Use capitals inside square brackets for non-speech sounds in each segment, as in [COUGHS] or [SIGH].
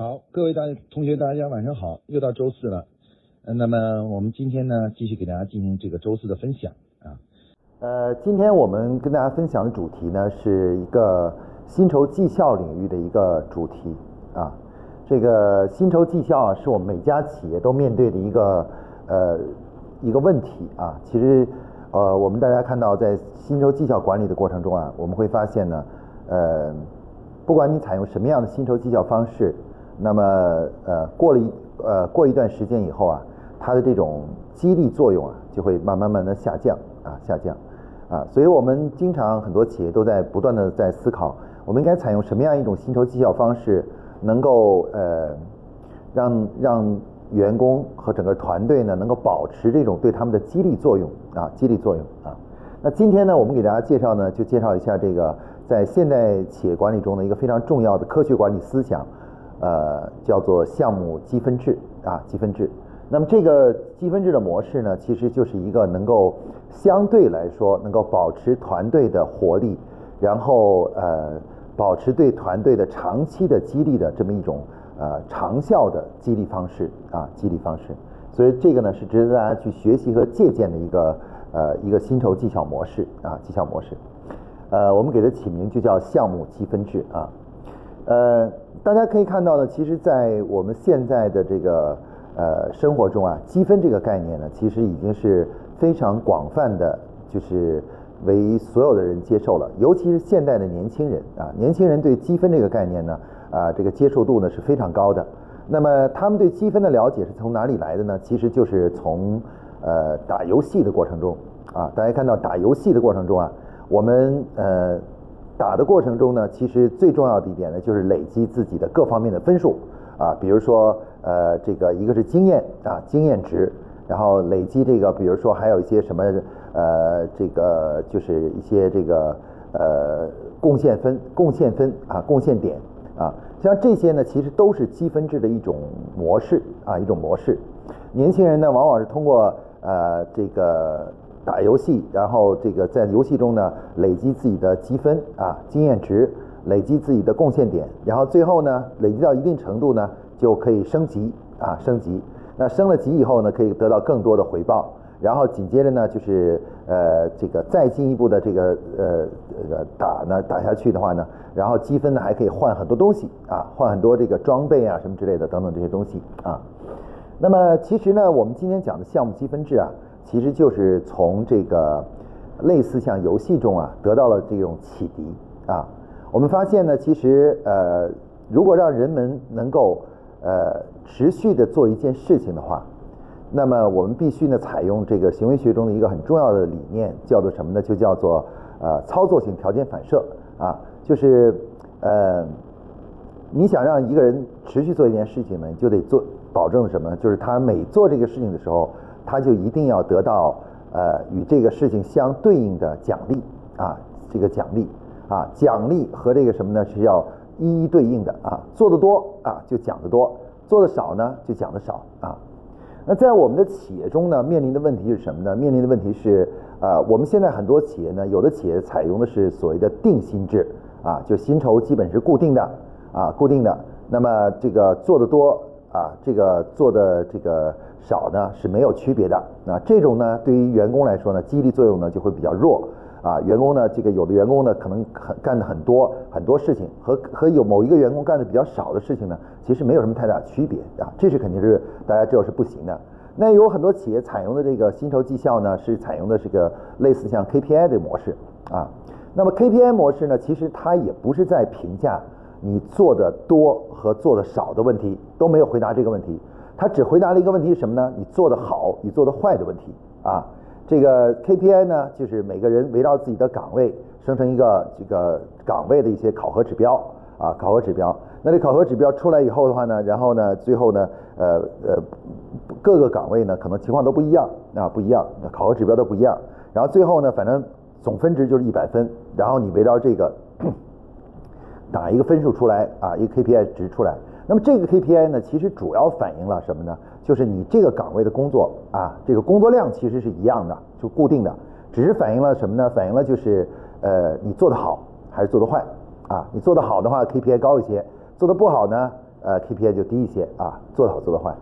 好，各位大同学，大家晚上好，又到周四了。呃，那么我们今天呢，继续给大家进行这个周四的分享啊。呃，今天我们跟大家分享的主题呢，是一个薪酬绩效领域的一个主题啊。这个薪酬绩效啊，是我们每家企业都面对的一个呃一个问题啊。其实呃，我们大家看到在薪酬绩效管理的过程中啊，我们会发现呢，呃，不管你采用什么样的薪酬绩效方式，那么呃过了一呃过一段时间以后啊，它的这种激励作用啊，就会慢慢慢的下降啊下降啊。所以我们经常很多企业都在不断的在思考，我们应该采用什么样一种薪酬绩效方式。能够呃让让员工和整个团队呢能够保持这种对他们的激励作用啊激励作用啊。那今天呢我们给大家介绍呢就介绍一下这个在现代企业管理中的一个非常重要的科学管理思想，呃叫做项目积分制啊积分制。那么这个积分制的模式呢其实就是一个能够相对来说能够保持团队的活力，然后呃。保持对团队的长期的激励的这么一种呃长效的激励方式啊激励方式，所以这个呢是值得大家去学习和借鉴的一个呃一个薪酬绩效模式啊绩效模式，呃我们给它起名就叫项目积分制啊，呃大家可以看到呢，其实，在我们现在的这个呃生活中啊，积分这个概念呢，其实已经是非常广泛的，就是。为所有的人接受了，尤其是现代的年轻人啊，年轻人对积分这个概念呢，啊，这个接受度呢是非常高的。那么他们对积分的了解是从哪里来的呢？其实就是从呃打游戏的过程中啊，大家看到打游戏的过程中啊，我们呃打的过程中呢，其实最重要的一点呢，就是累积自己的各方面的分数啊，比如说呃这个一个是经验啊经验值，然后累积这个，比如说还有一些什么。呃，这个就是一些这个呃贡献分、贡献分啊、贡献点啊，像这些呢，其实都是积分制的一种模式啊，一种模式。年轻人呢，往往是通过呃这个打游戏，然后这个在游戏中呢累积自己的积分啊、经验值，累积自己的贡献点，然后最后呢累积到一定程度呢就可以升级啊，升级。那升了级以后呢，可以得到更多的回报。然后紧接着呢，就是呃这个再进一步的这个呃这个打呢打下去的话呢，然后积分呢还可以换很多东西啊，换很多这个装备啊什么之类的等等这些东西啊。那么其实呢，我们今天讲的项目积分制啊，其实就是从这个类似像游戏中啊得到了这种启迪啊。我们发现呢，其实呃如果让人们能够呃持续的做一件事情的话。那么我们必须呢采用这个行为学中的一个很重要的理念，叫做什么呢？就叫做呃操作性条件反射啊，就是呃你想让一个人持续做一件事情呢，你就得做保证什么？就是他每做这个事情的时候，他就一定要得到呃与这个事情相对应的奖励啊，这个奖励啊，奖励和这个什么呢是要一一对应的啊，做的多啊就奖的多，做的少呢就奖的少啊。那在我们的企业中呢，面临的问题是什么呢？面临的问题是，呃，我们现在很多企业呢，有的企业采用的是所谓的定薪制，啊，就薪酬基本是固定的，啊，固定的。那么这个做的多，啊，这个做的这个少呢是没有区别的。那这种呢，对于员工来说呢，激励作用呢就会比较弱。啊，员工呢，这个有的员工呢，可能很干的很多很多事情，和和有某一个员工干的比较少的事情呢，其实没有什么太大区别啊，这是肯定是大家知道是不行的。那有很多企业采用的这个薪酬绩效呢，是采用的这个类似像 KPI 的模式啊。那么 KPI 模式呢，其实它也不是在评价你做的多和做的少的问题，都没有回答这个问题，他只回答了一个问题是什么呢？你做的好，你做的坏的问题啊。这个 KPI 呢，就是每个人围绕自己的岗位生成一个这个岗位的一些考核指标啊，考核指标。那这考核指标出来以后的话呢，然后呢，最后呢，呃呃，各个岗位呢可能情况都不一样啊，不一样，考核指标都不一样。然后最后呢，反正总分值就是一百分，然后你围绕这个 [COUGHS] 打一个分数出来啊，一个 KPI 值出来。那么这个 KPI 呢，其实主要反映了什么呢？就是你这个岗位的工作啊，这个工作量其实是一样的，就固定的，只是反映了什么呢？反映了就是呃，你做的好还是做的坏啊？你做的好的话，KPI 高一些；做的不好呢呃 KPI 就低一些啊，做得好做得坏。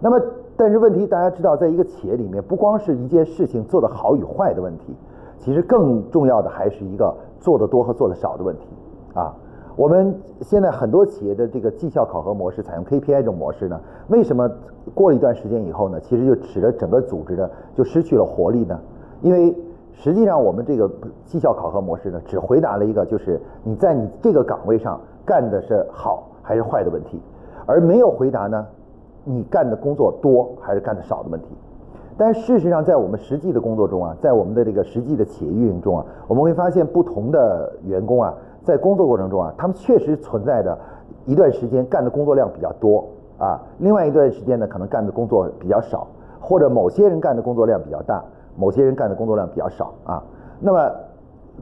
那么但是问题大家知道，在一个企业里面，不光是一件事情做得好与坏的问题，其实更重要的还是一个做得多和做得少的问题啊。我们现在很多企业的这个绩效考核模式采用 KPI 这种模式呢，为什么过了一段时间以后呢，其实就使得整个组织呢就失去了活力呢？因为实际上我们这个绩效考核模式呢，只回答了一个就是你在你这个岗位上干的是好还是坏的问题，而没有回答呢你干的工作多还是干的少的问题。但事实上，在我们实际的工作中啊，在我们的这个实际的企业运营中啊，我们会发现不同的员工啊。在工作过程中啊，他们确实存在着一段时间干的工作量比较多啊，另外一段时间呢，可能干的工作比较少，或者某些人干的工作量比较大，某些人干的工作量比较少啊。那么，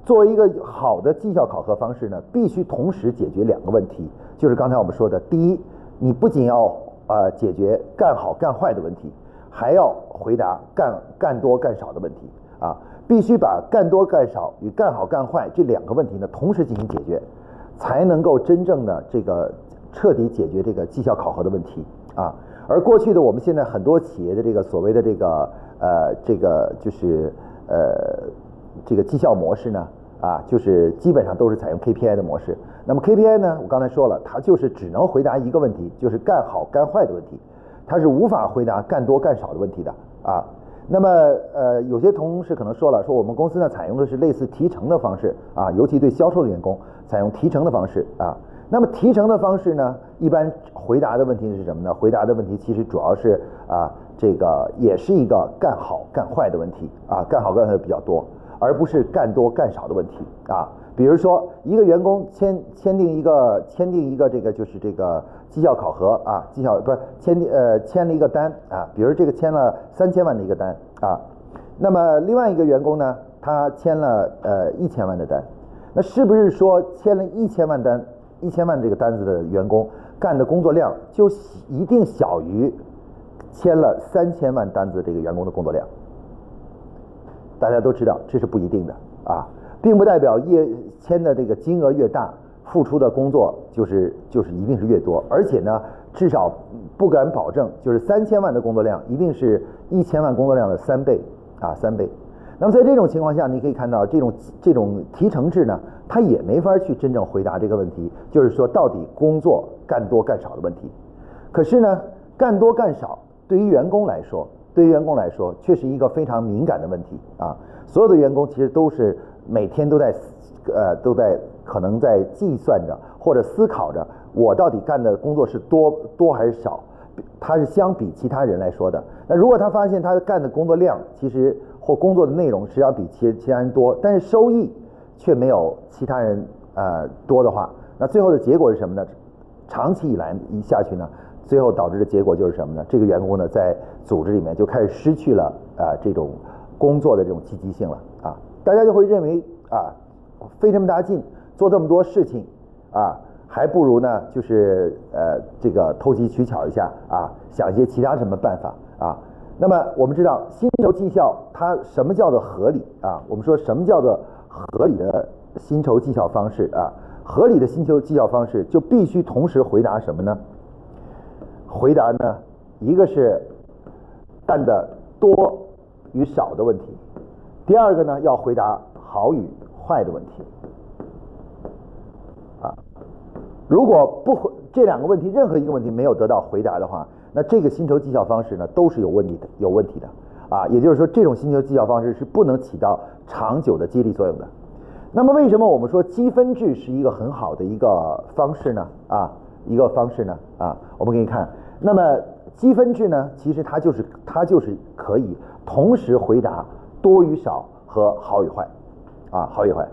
作为一个好的绩效考核方式呢，必须同时解决两个问题，就是刚才我们说的，第一，你不仅要呃解决干好干坏的问题，还要回答干干多干少的问题啊。必须把干多干少与干好干坏这两个问题呢同时进行解决，才能够真正的这个彻底解决这个绩效考核的问题啊。而过去的我们现在很多企业的这个所谓的这个呃这个就是呃这个绩效模式呢啊，就是基本上都是采用 KPI 的模式。那么 KPI 呢，我刚才说了，它就是只能回答一个问题，就是干好干坏的问题，它是无法回答干多干少的问题的啊。那么，呃，有些同事可能说了，说我们公司呢采用的是类似提成的方式啊，尤其对销售的员工采用提成的方式啊。那么提成的方式呢，一般回答的问题是什么呢？回答的问题其实主要是啊，这个也是一个干好干坏的问题啊，干好干坏的比较多，而不是干多干少的问题啊。比如说，一个员工签签订一个签订一个这个就是这个绩效考核啊，绩效不是签订呃签了一个单啊，比如这个签了三千万的一个单啊，那么另外一个员工呢，他签了呃一千万的单，那是不是说签了一千万单一千万这个单子的员工干的工作量就一定小于签了三千万单子这个员工的工作量？大家都知道这是不一定的啊。并不代表业签的这个金额越大，付出的工作就是就是一定是越多，而且呢，至少不敢保证就是三千万的工作量一定是一千万工作量的三倍啊三倍。那么在这种情况下，你可以看到这种这种提成制呢，它也没法去真正回答这个问题，就是说到底工作干多干少的问题。可是呢，干多干少对于员工来说，对于员工来说却是一个非常敏感的问题啊。所有的员工其实都是。每天都在呃都在可能在计算着或者思考着，我到底干的工作是多多还是少？他是相比其他人来说的。那如果他发现他干的工作量其实或工作的内容是要比其其他人多，但是收益却没有其他人呃多的话，那最后的结果是什么呢？长期以来一下去呢，最后导致的结果就是什么呢？这个员工呢在组织里面就开始失去了啊这种工作的这种积极性了啊。大家就会认为啊，费这么大劲做这么多事情啊，还不如呢，就是呃这个投机取巧一下啊，想一些其他什么办法啊。那么我们知道薪酬绩效它什么叫做合理啊？我们说什么叫做合理的薪酬绩效方式啊？合理的薪酬绩效方式就必须同时回答什么呢？回答呢，一个是干的多与少的问题。第二个呢，要回答好与坏的问题，啊，如果不回这两个问题，任何一个问题没有得到回答的话，那这个薪酬绩效方式呢，都是有问题的，有问题的，啊，也就是说，这种薪酬绩效方式是不能起到长久的激励作用的。那么，为什么我们说积分制是一个很好的一个方式呢？啊，一个方式呢？啊，我们可以看，那么积分制呢，其实它就是它就是可以同时回答。多与少和好与坏，啊，好与坏。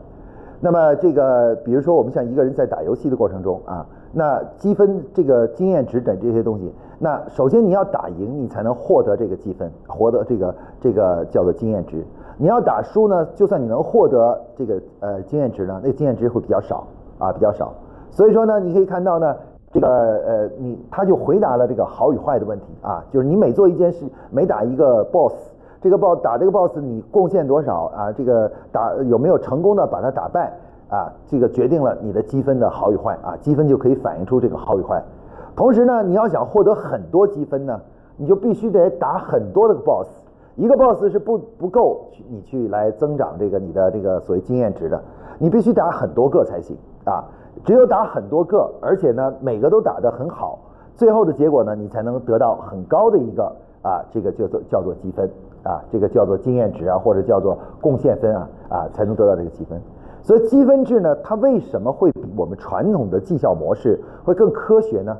那么这个，比如说我们像一个人在打游戏的过程中啊，那积分、这个经验值等这些东西，那首先你要打赢，你才能获得这个积分，获得这个这个叫做经验值。你要打输呢，就算你能获得这个呃经验值呢，那经验值会比较少啊，比较少。所以说呢，你可以看到呢，这个呃，你他就回答了这个好与坏的问题啊，就是你每做一件事，每打一个 BOSS。这个 boss 打这个 boss 你贡献多少啊？这个打有没有成功的把它打败啊？这个决定了你的积分的好与坏啊，积分就可以反映出这个好与坏。同时呢，你要想获得很多积分呢，你就必须得打很多的 boss，一个 boss 是不不够你去来增长这个你的这个所谓经验值的，你必须打很多个才行啊。只有打很多个，而且呢每个都打得很好，最后的结果呢，你才能得到很高的一个啊，这个叫做叫做积分啊，这个叫做经验值啊，或者叫做贡献分啊啊，才能得到这个积分。所以积分制呢，它为什么会比我们传统的绩效模式会更科学呢？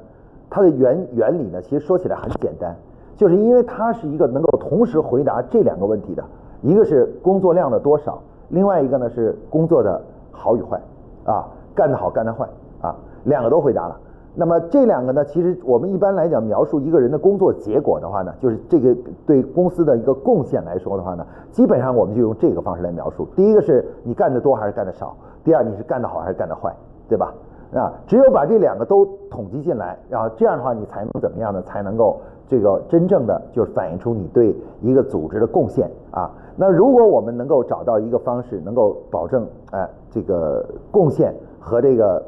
它的原原理呢，其实说起来很简单，就是因为它是一个能够同时回答这两个问题的，一个是工作量的多少，另外一个呢是工作的好与坏啊。干得好，干得坏啊，两个都回答了。那么这两个呢，其实我们一般来讲描述一个人的工作结果的话呢，就是这个对公司的一个贡献来说的话呢，基本上我们就用这个方式来描述。第一个是你干得多还是干得少，第二你是干得好还是干得坏，对吧？啊，只有把这两个都统计进来，然后这样的话你才能怎么样呢？才能够这个真正的就是反映出你对一个组织的贡献啊。那如果我们能够找到一个方式，能够保证哎这个贡献。和这个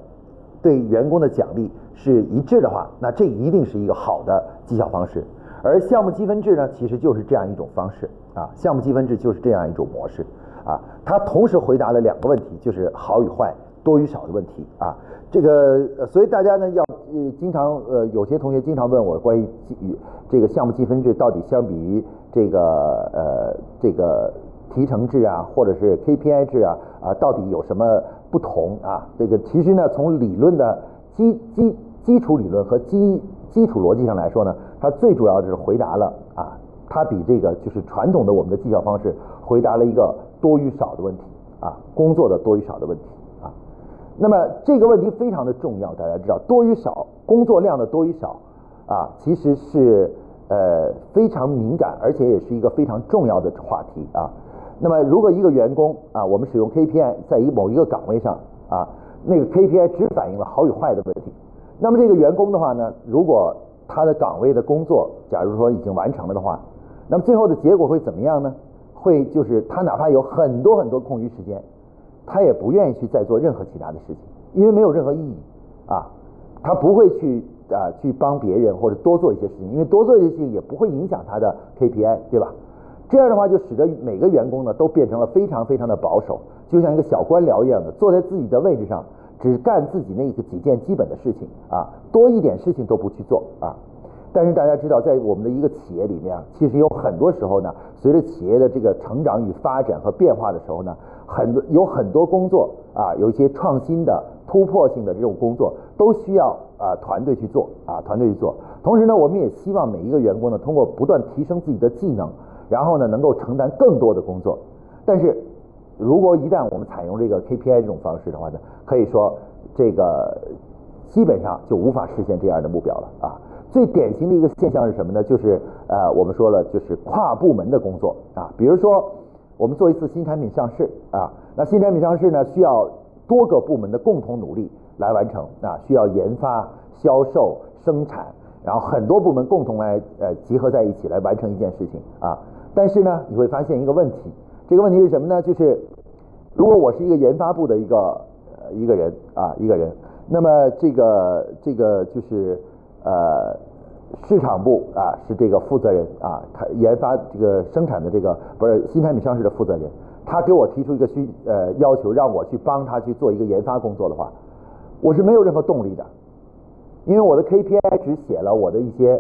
对员工的奖励是一致的话，那这一定是一个好的绩效方式。而项目积分制呢，其实就是这样一种方式啊。项目积分制就是这样一种模式啊。它同时回答了两个问题，就是好与坏、多与少的问题啊。这个所以大家呢要呃经常呃有些同学经常问我关于与这个项目积分制到底相比于这个呃这个提成制啊，或者是 KPI 制啊啊到底有什么？不同啊，这个其实呢，从理论的基基基础理论和基基础逻辑上来说呢，它最主要的是回答了啊，它比这个就是传统的我们的绩效方式回答了一个多与少的问题啊，工作的多与少的问题啊。那么这个问题非常的重要，大家知道多与少，工作量的多与少啊，其实是呃非常敏感，而且也是一个非常重要的话题啊。那么，如果一个员工啊，我们使用 KPI 在一某一个岗位上啊，那个 KPI 只反映了好与坏的问题。那么这个员工的话呢，如果他的岗位的工作，假如说已经完成了的话，那么最后的结果会怎么样呢？会就是他哪怕有很多很多空余时间，他也不愿意去再做任何其他的事情，因为没有任何意义啊。他不会去啊去帮别人或者多做一些事情，因为多做一些事情也不会影响他的 KPI，对吧？这样的话，就使得每个员工呢都变成了非常非常的保守，就像一个小官僚一样的，坐在自己的位置上，只干自己那个几件基本的事情啊，多一点事情都不去做啊。但是大家知道，在我们的一个企业里面啊，其实有很多时候呢，随着企业的这个成长与发展和变化的时候呢，很多有很多工作啊，有一些创新的、突破性的这种工作，都需要啊团队去做啊，团队去做。同时呢，我们也希望每一个员工呢，通过不断提升自己的技能。然后呢，能够承担更多的工作，但是如果一旦我们采用这个 KPI 这种方式的话呢，可以说这个基本上就无法实现这样的目标了啊。最典型的一个现象是什么呢？就是呃，我们说了，就是跨部门的工作啊。比如说，我们做一次新产品上市啊，那新产品上市呢，需要多个部门的共同努力来完成啊，需要研发、销售、生产，然后很多部门共同来呃集合在一起来完成一件事情啊。但是呢，你会发现一个问题，这个问题是什么呢？就是如果我是一个研发部的一个呃一个人啊一个人，那么这个这个就是呃市场部啊是这个负责人啊，他研发这个生产的这个不是新产品上市的负责人，他给我提出一个需呃要求，让我去帮他去做一个研发工作的话，我是没有任何动力的，因为我的 KPI 只写了我的一些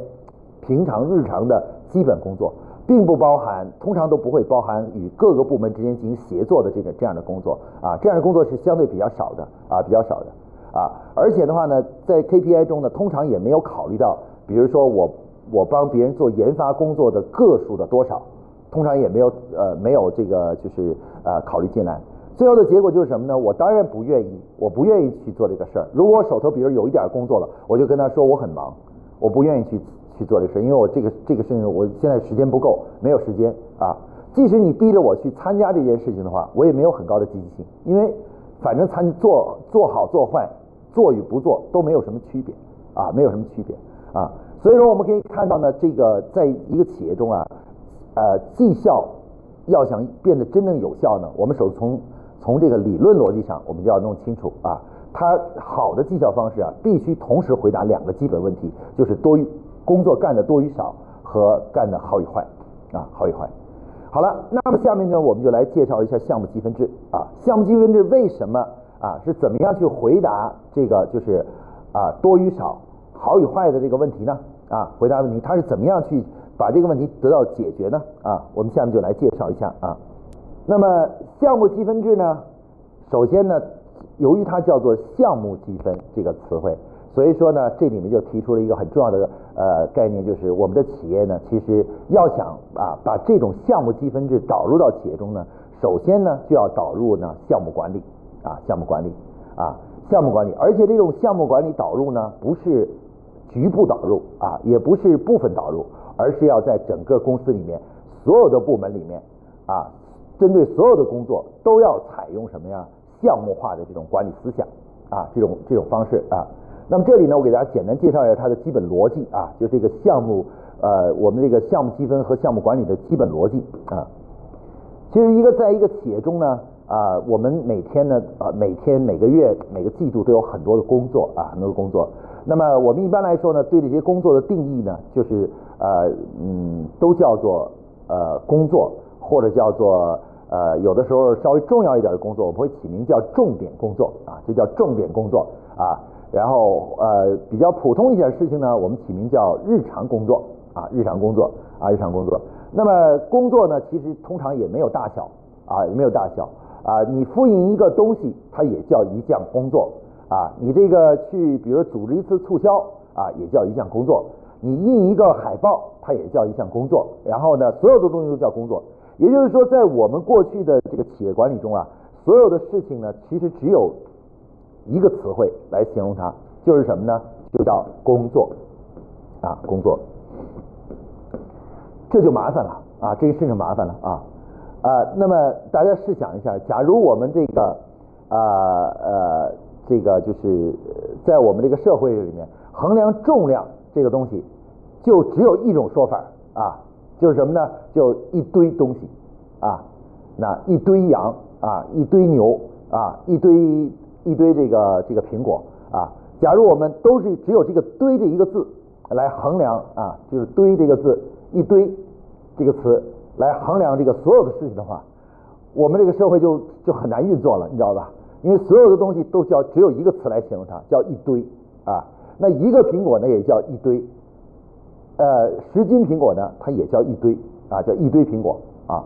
平常日常的基本工作。并不包含，通常都不会包含与各个部门之间进行协作的这个这样的工作啊，这样的工作是相对比较少的啊，比较少的啊，而且的话呢，在 KPI 中呢，通常也没有考虑到，比如说我我帮别人做研发工作的个数的多少，通常也没有呃没有这个就是呃考虑进来，最后的结果就是什么呢？我当然不愿意，我不愿意去做这个事儿。如果我手头比如有一点工作了，我就跟他说我很忙，我不愿意去。去做这事，因为我这个这个事情，我现在时间不够，没有时间啊。即使你逼着我去参加这件事情的话，我也没有很高的积极性，因为反正参做做好做坏，做与不做都没有什么区别啊，没有什么区别啊。所以说，我们可以看到呢，这个在一个企业中啊，呃，绩效要想变得真正有效呢，我们首从从这个理论逻辑上，我们就要弄清楚啊，它好的绩效方式啊，必须同时回答两个基本问题，就是多工作干的多与少和干的好与坏啊，好与坏。好了，那么下面呢，我们就来介绍一下项目积分制啊。项目积分制为什么啊？是怎么样去回答这个就是啊多与少、好与坏的这个问题呢？啊，回答问题，它是怎么样去把这个问题得到解决呢？啊，我们下面就来介绍一下啊。那么项目积分制呢，首先呢，由于它叫做项目积分这个词汇。所以说呢，这里面就提出了一个很重要的呃概念，就是我们的企业呢，其实要想啊把这种项目积分制导入到企业中呢，首先呢就要导入呢项目管理啊项目管理啊项目管理，而且这种项目管理导入呢不是局部导入啊，也不是部分导入，而是要在整个公司里面所有的部门里面啊，针对所有的工作都要采用什么呀项目化的这种管理思想啊这种这种方式啊。那么这里呢，我给大家简单介绍一下它的基本逻辑啊，就这个项目呃，我们这个项目积分和项目管理的基本逻辑啊。其实一个在一个企业中呢啊，我们每天呢啊，每天每个月每个季度都有很多的工作啊，很多的工作。那么我们一般来说呢，对这些工作的定义呢，就是呃嗯，都叫做呃工作，或者叫做呃有的时候稍微重要一点的工作，我们会起名叫重点工作啊，这叫重点工作啊。然后呃比较普通一点事情呢，我们起名叫日常工作啊，日常工作啊，日常工作。那么工作呢，其实通常也没有大小啊，也没有大小啊。你复印一个东西，它也叫一项工作啊。你这个去，比如组织一次促销啊，也叫一项工作。你印一个海报，它也叫一项工作。然后呢，所有的东西都叫工作。也就是说，在我们过去的这个企业管理中啊，所有的事情呢，其实只有。一个词汇来形容它，就是什么呢？就叫工作啊，工作，这就麻烦了啊，这个事情麻烦了啊啊。那么大家试想一下，假如我们这个啊呃这个就是在我们这个社会里面衡量重量这个东西，就只有一种说法啊，就是什么呢？就一堆东西啊，那一堆羊啊，一堆牛啊，一堆。一堆这个这个苹果啊，假如我们都是只有这个“堆”这一个字来衡量啊，就是“堆”这个字一堆这个词来衡量这个所有的事情的话，我们这个社会就就很难运作了，你知道吧？因为所有的东西都叫只有一个词来形容它，叫一堆啊。那一个苹果呢，也叫一堆，呃，十斤苹果呢，它也叫一堆啊，叫一堆苹果啊，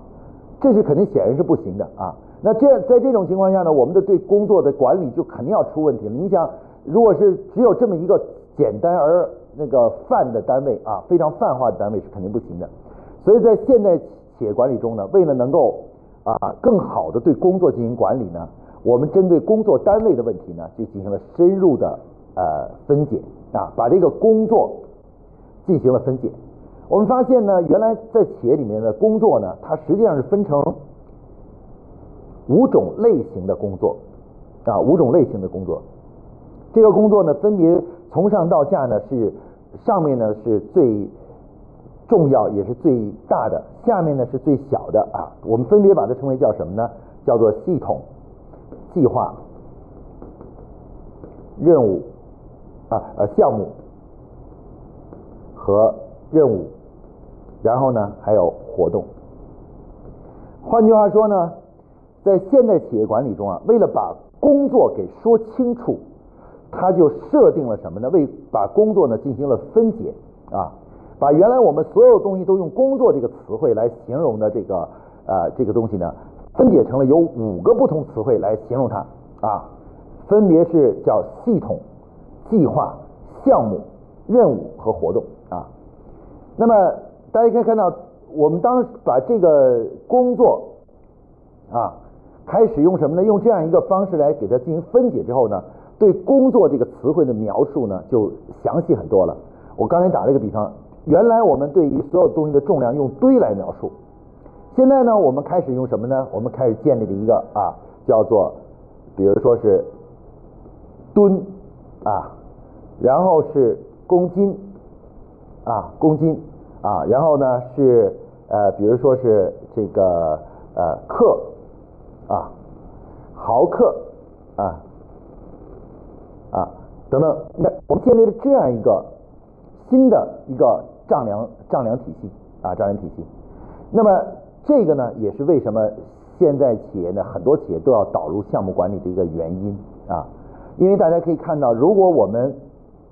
这是肯定显然是不行的啊。那这样，在这种情况下呢，我们的对工作的管理就肯定要出问题了。你想，如果是只有这么一个简单而那个泛的单位啊，非常泛化的单位是肯定不行的。所以在现代企业管理中呢，为了能够啊更好的对工作进行管理呢，我们针对工作单位的问题呢，就进行了深入的呃分解啊，把这个工作进行了分解。我们发现呢，原来在企业里面的工作呢，它实际上是分成。五种类型的工作啊，五种类型的工作。这个工作呢，分别从上到下呢是上面呢是最重要也是最大的，下面呢是最小的啊。我们分别把它称为叫什么呢？叫做系统、计划、任务啊呃项目和任务，然后呢还有活动。换句话说呢？在现代企业管理中啊，为了把工作给说清楚，他就设定了什么呢？为把工作呢进行了分解啊，把原来我们所有东西都用工作这个词汇来形容的这个呃这个东西呢，分解成了有五个不同词汇来形容它啊，分别是叫系统、计划、项目、任务和活动啊。那么大家可以看到，我们当把这个工作啊。开始用什么呢？用这样一个方式来给它进行分解之后呢，对工作这个词汇的描述呢就详细很多了。我刚才打了一个比方，原来我们对于所有东西的重量用堆来描述，现在呢我们开始用什么呢？我们开始建立了一个啊叫做，比如说是吨啊，然后是公斤啊公斤啊，然后呢是呃比如说是这个呃克。啊，毫克啊啊，等等。那，我们建立了这样一个新的一个丈量丈量体系啊，丈量体系。那么这个呢，也是为什么现在企业呢，很多企业都要导入项目管理的一个原因啊。因为大家可以看到，如果我们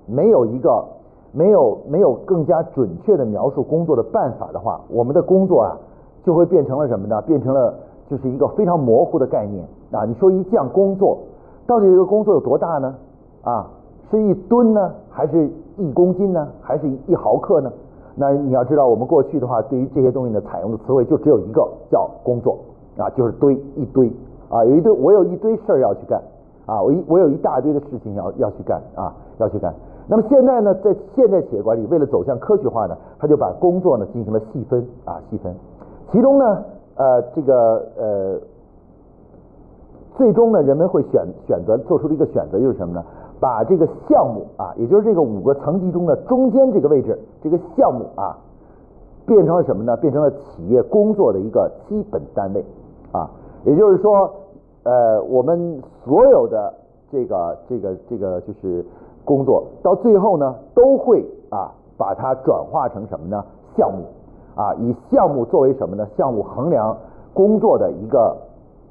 没有一个没有没有更加准确的描述工作的办法的话，我们的工作啊就会变成了什么呢？变成了就是一个非常模糊的概念啊。你说一项工作，到底这个工作有多大呢？啊，是一吨呢，还是一公斤呢，还是一毫克呢？那你要知道，我们过去的话，对于这些东西呢，采用的词汇就只有一个，叫工作啊，就是堆一堆啊，有一堆，我有一堆事儿要去干啊，我一我有一大堆的事情要要去干啊，要去干。那么现在呢，在现代企业管理为了走向科学化呢，他就把工作呢进行了细分啊细分，其中呢呃这个呃最终呢人们会选选择做出了一个选择就是什么呢？把这个项目啊，也就是这个五个层级中的中间这个位置，这个项目啊，变成了什么呢？变成了企业工作的一个基本单位啊，也就是说呃我们所有的这个这个这个就是。工作到最后呢，都会啊把它转化成什么呢？项目啊，以项目作为什么呢？项目衡量工作的一个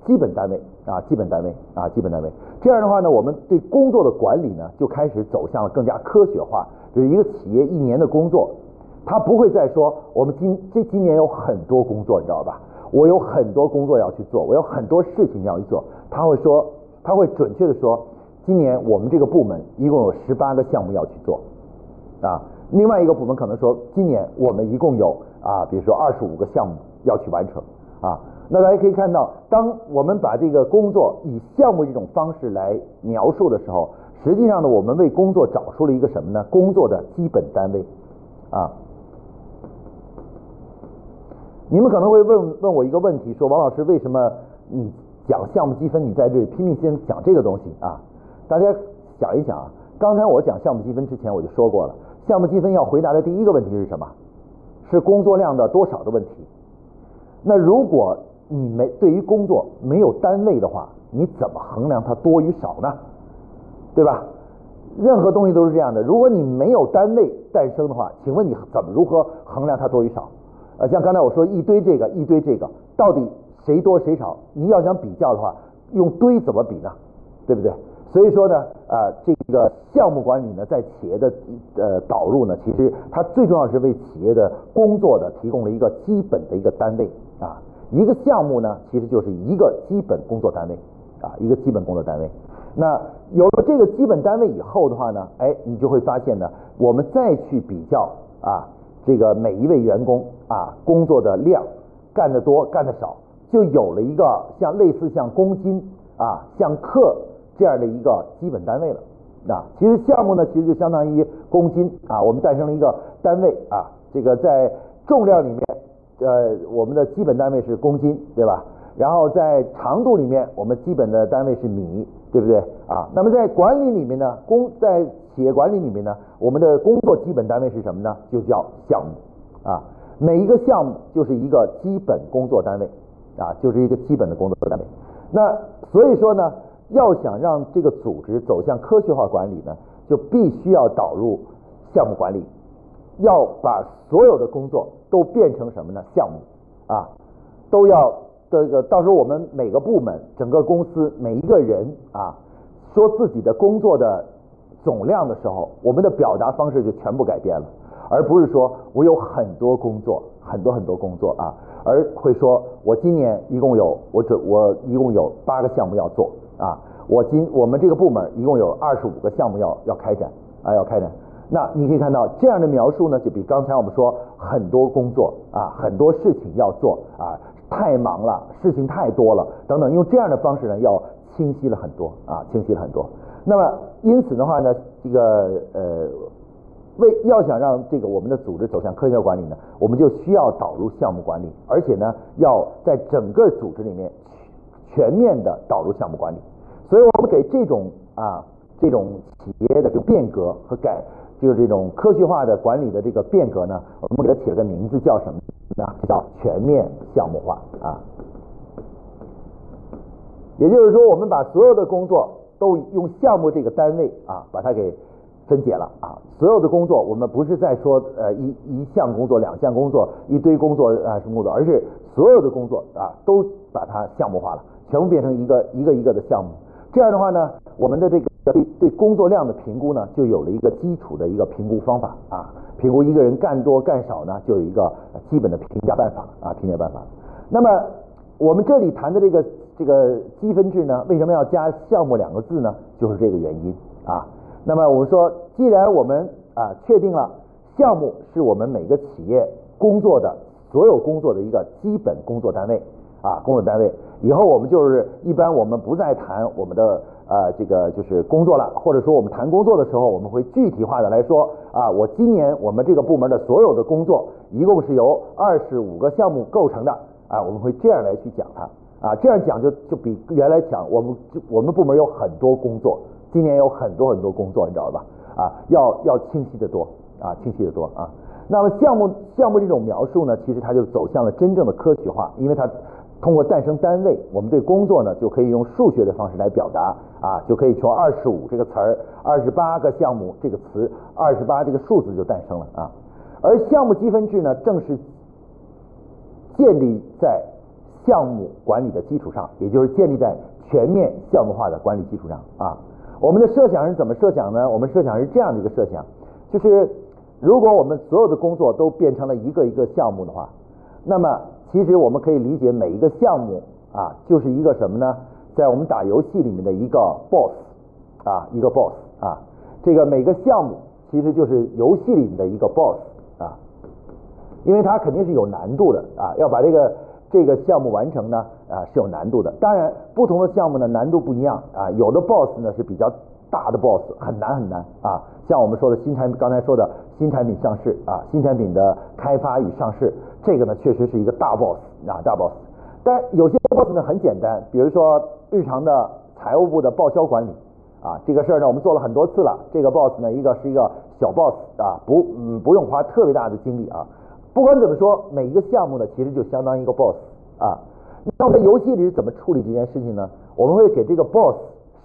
基本单位啊，基本单位啊，基本单位。这样的话呢，我们对工作的管理呢，就开始走向了更加科学化。就是一个企业一年的工作，他不会再说我们今这今年有很多工作，你知道吧？我有很多工作要去做，我有很多事情要去做。他会说，他会准确的说。今年我们这个部门一共有十八个项目要去做，啊，另外一个部门可能说今年我们一共有啊，比如说二十五个项目要去完成，啊，那大家可以看到，当我们把这个工作以项目这种方式来描述的时候，实际上呢，我们为工作找出了一个什么呢？工作的基本单位，啊，你们可能会问问我一个问题，说王老师为什么你讲项目积分，你在这拼命先讲这个东西啊？大家想一想啊，刚才我讲项目积分之前我就说过了，项目积分要回答的第一个问题是什么？是工作量的多少的问题。那如果你没对于工作没有单位的话，你怎么衡量它多与少呢？对吧？任何东西都是这样的，如果你没有单位诞生的话，请问你怎么如何衡量它多与少？呃，像刚才我说一堆这个一堆这个，到底谁多谁少？你要想比较的话，用堆怎么比呢？对不对？所以说呢，啊，这个项目管理呢，在企业的呃导入呢，其实它最重要是为企业的工作的提供了一个基本的一个单位啊，一个项目呢，其实就是一个基本工作单位啊，一个基本工作单位。那有了这个基本单位以后的话呢，哎，你就会发现呢，我们再去比较啊，这个每一位员工啊工作的量，干得多干得少，就有了一个像类似像公斤啊，像克。这样的一个基本单位了，啊，其实项目呢，其实就相当于公斤啊，我们诞生了一个单位啊，这个在重量里面，呃，我们的基本单位是公斤，对吧？然后在长度里面，我们基本的单位是米，对不对？啊，那么在管理里面呢，工在企业管理里面呢，我们的工作基本单位是什么呢？就叫项目啊，每一个项目就是一个基本工作单位啊，就是一个基本的工作单位。那所以说呢。要想让这个组织走向科学化管理呢，就必须要导入项目管理，要把所有的工作都变成什么呢？项目啊，都要这个到时候我们每个部门、整个公司每一个人啊，说自己的工作的总量的时候，我们的表达方式就全部改变了，而不是说我有很多工作，很多很多工作啊，而会说我今年一共有我准我一共有八个项目要做。啊，我今我们这个部门一共有二十五个项目要要开展啊，要开展。那你可以看到这样的描述呢，就比刚才我们说很多工作啊，很多事情要做啊，太忙了，事情太多了等等，用这样的方式呢，要清晰了很多啊，清晰了很多。那么因此的话呢，这个呃，为要想让这个我们的组织走向科学管理呢，我们就需要导入项目管理，而且呢，要在整个组织里面全面的导入项目管理。所以我们给这种啊这种企业的这个变革和改，就是这种科学化的管理的这个变革呢，我们给它起了个名字叫什么呢？叫全面项目化啊。也就是说，我们把所有的工作都用项目这个单位啊把它给分解了啊。所有的工作我们不是在说呃一一项工作、两项工作、一堆工作啊什么工作，而是所有的工作啊都把它项目化了，全部变成一个一个一个的项目。这样的话呢，我们的这个对对工作量的评估呢，就有了一个基础的一个评估方法啊。评估一个人干多干少呢，就有一个基本的评价办法啊，评价办法。那么我们这里谈的这个这个积分制呢，为什么要加项目两个字呢？就是这个原因啊。那么我们说，既然我们啊确定了项目是我们每个企业工作的所有工作的一个基本工作单位啊，工作单位，以后我们就是一般我们不再谈我们的。啊，这个就是工作了，或者说我们谈工作的时候，我们会具体化的来说啊，我今年我们这个部门的所有的工作，一共是由二十五个项目构成的啊，我们会这样来去讲它啊，这样讲就就比原来讲我们就我们部门有很多工作，今年有很多很多工作，你知道吧？啊，要要清晰的多啊，清晰的多啊。那么项目项目这种描述呢，其实它就走向了真正的科学化，因为它。通过诞生单位，我们对工作呢就可以用数学的方式来表达啊，就可以从二十五这个词儿、二十八个项目这个词、二十八这个数字就诞生了啊。而项目积分制呢，正是建立在项目管理的基础上，也就是建立在全面项目化的管理基础上啊。我们的设想是怎么设想呢？我们设想是这样的一个设想，就是如果我们所有的工作都变成了一个一个项目的话，那么。其实我们可以理解每一个项目啊，就是一个什么呢？在我们打游戏里面的一个 boss 啊，一个 boss 啊。这个每个项目其实就是游戏里面的一个 boss 啊，因为它肯定是有难度的啊，要把这个这个项目完成呢啊是有难度的。当然，不同的项目呢难度不一样啊，有的 boss 呢是比较大的 boss，很难很难啊。像我们说的新产品，刚才说的新产品上市啊，新产品的开发与上市。这个呢，确实是一个大 boss 啊，大 boss。但有些 boss 呢很简单，比如说日常的财务部的报销管理啊，这个事儿呢我们做了很多次了。这个 boss 呢，一个是一个小 boss 啊，不嗯不用花特别大的精力啊。不管怎么说，每一个项目呢，其实就相当于一个 boss 啊。那我们在游戏里怎么处理这件事情呢？我们会给这个 boss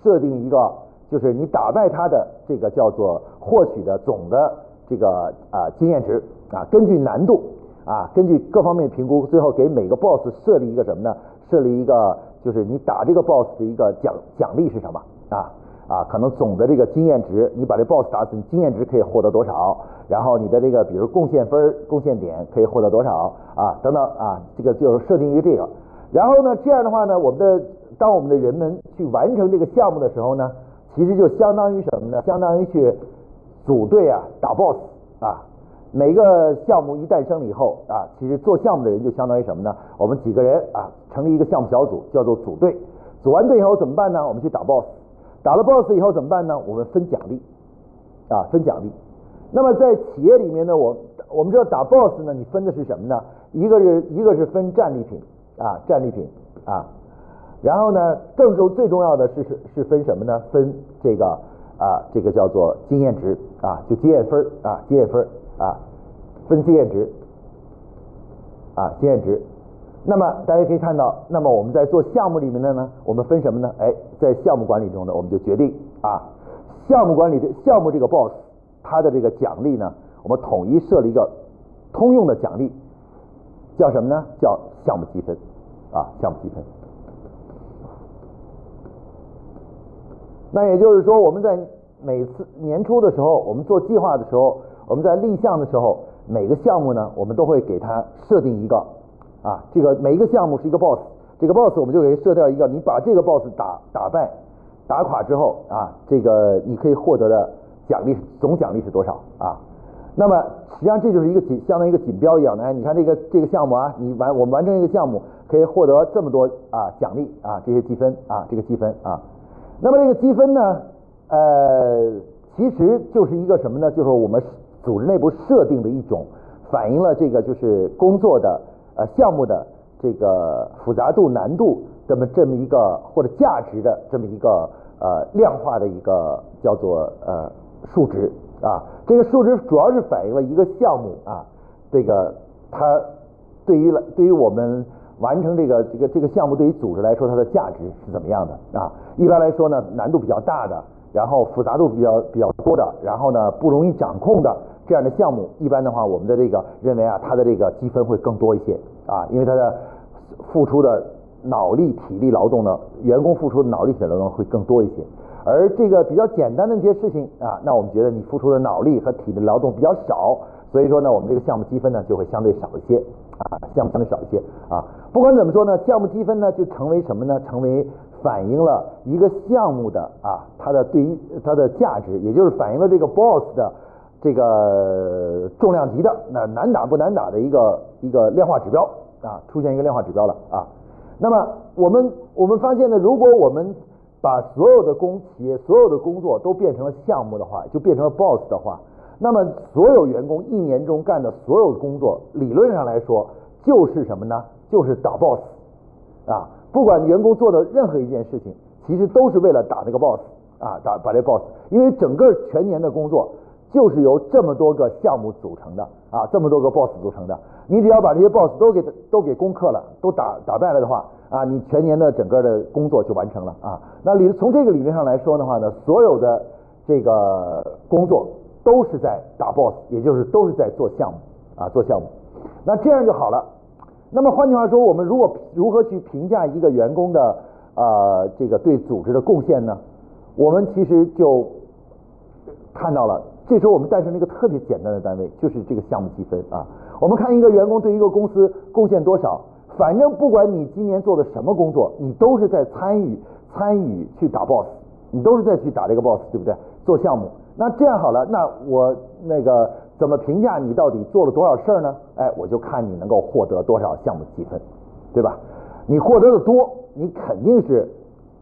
设定一个，就是你打败他的这个叫做获取的总的这个啊经验值啊，根据难度。啊，根据各方面评估，最后给每个 boss 设立一个什么呢？设立一个就是你打这个 boss 的一个奖奖励是什么？啊啊，可能总的这个经验值，你把这 boss 打死，你经验值可以获得多少？然后你的这个比如贡献分、贡献点可以获得多少？啊，等等啊，这个就是设定一个这个。然后呢，这样的话呢，我们的当我们的人们去完成这个项目的时候呢，其实就相当于什么呢？相当于去组队啊，打 boss 啊。每个项目一诞生了以后啊，其实做项目的人就相当于什么呢？我们几个人啊，成立一个项目小组，叫做组队。组完队以后怎么办呢？我们去打 boss。打了 boss 以后怎么办呢？我们分奖励啊，分奖励。那么在企业里面呢，我我们知道打 boss 呢，你分的是什么呢？一个是一个是分战利品啊，战利品啊。然后呢，更重最重要的是是是分什么呢？分这个啊，这个叫做经验值啊，就经验分啊，经验分啊。分经验值，啊，经验值。那么大家可以看到，那么我们在做项目里面的呢，我们分什么呢？哎，在项目管理中呢，我们就决定啊，项目管理的项目这个 boss，他的这个奖励呢，我们统一设了一个通用的奖励，叫什么呢？叫项目积分，啊，项目积分。那也就是说，我们在每次年初的时候，我们做计划的时候，我们在立项的时候。每个项目呢，我们都会给它设定一个啊，这个每一个项目是一个 boss，这个 boss 我们就给设掉一个，你把这个 boss 打打败、打垮之后啊，这个你可以获得的奖励总奖励是多少啊？那么实际上这就是一个锦，相当于一个锦标一样的，哎，你看这个这个项目啊，你完我们完成一个项目可以获得这么多啊奖励啊这些积分啊这个积分啊，那么这个积分呢，呃，其实就是一个什么呢？就是我们。组织内部设定的一种，反映了这个就是工作的呃项目的这个复杂度难度这么这么一个或者价值的这么一个呃量化的一个叫做呃数值啊，这个数值主要是反映了一个项目啊，这个它对于了对于我们完成这个这个这个项目对于组织来说它的价值是怎么样的啊？一般来说呢，难度比较大的，然后复杂度比较比较多的，然后呢不容易掌控的这样的项目，一般的话，我们的这个认为啊，它的这个积分会更多一些啊，因为它的付出的脑力、体力劳动呢，员工付出的脑力、体力劳动会更多一些。而这个比较简单的一些事情啊，那我们觉得你付出的脑力和体力劳动比较少，所以说呢，我们这个项目积分呢就会相对少一些啊，项目相对少一些啊。不管怎么说呢，项目积分呢就成为什么呢？成为反映了一个项目的啊它的对于它的价值，也就是反映了这个 boss 的这个重量级的那难打不难打的一个一个量化指标啊，出现一个量化指标了啊。那么我们我们发现呢，如果我们把所有的工企业所有的工作都变成了项目的话，就变成了 boss 的话，那么所有员工一年中干的所有工作，理论上来说就是什么呢？就是打 boss 啊！不管员工做的任何一件事情，其实都是为了打这个 boss 啊，打把这 boss。因为整个全年的工作就是由这么多个项目组成的啊，这么多个 boss 组成的。你只要把这些 boss 都给都给攻克了，都打打败了的话。啊，你全年的整个的工作就完成了啊。那理从这个理论上来说的话呢，所有的这个工作都是在打 boss，也就是都是在做项目啊，做项目。那这样就好了。那么换句话说，我们如果如何去评价一个员工的呃这个对组织的贡献呢？我们其实就看到了，这时候我们诞生了一个特别简单的单位，就是这个项目积分啊。我们看一个员工对一个公司贡献多少。反正不管你今年做的什么工作，你都是在参与参与去打 boss，你都是在去打这个 boss，对不对？做项目，那这样好了，那我那个怎么评价你到底做了多少事儿呢？哎，我就看你能够获得多少项目积分，对吧？你获得的多，你肯定是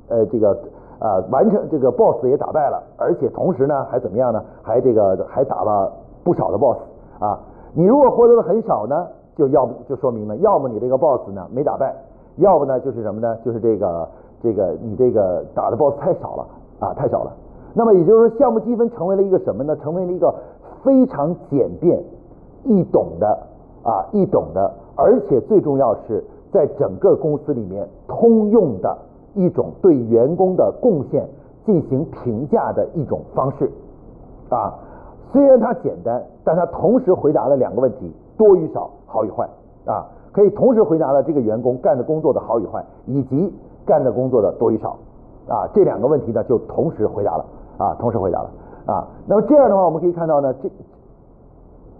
呃这个啊完成这个 boss 也打败了，而且同时呢还怎么样呢？还这个还打了不少的 boss 啊。你如果获得的很少呢？就要不就说明呢，要么你这个 boss 呢没打败，要不呢就是什么呢？就是这个这个你这个打的 boss 太少了啊，太少了。那么也就是说，项目积分成为了一个什么呢？成为了一个非常简便易懂的啊，易懂的，而且最重要是在整个公司里面通用的一种对员工的贡献进行评价的一种方式啊。虽然它简单，但它同时回答了两个问题。多与少，好与坏啊，可以同时回答了这个员工干的工作的好与坏，以及干的工作的多与少啊，这两个问题呢就同时回答了啊，同时回答了啊。那么这样的话，我们可以看到呢，这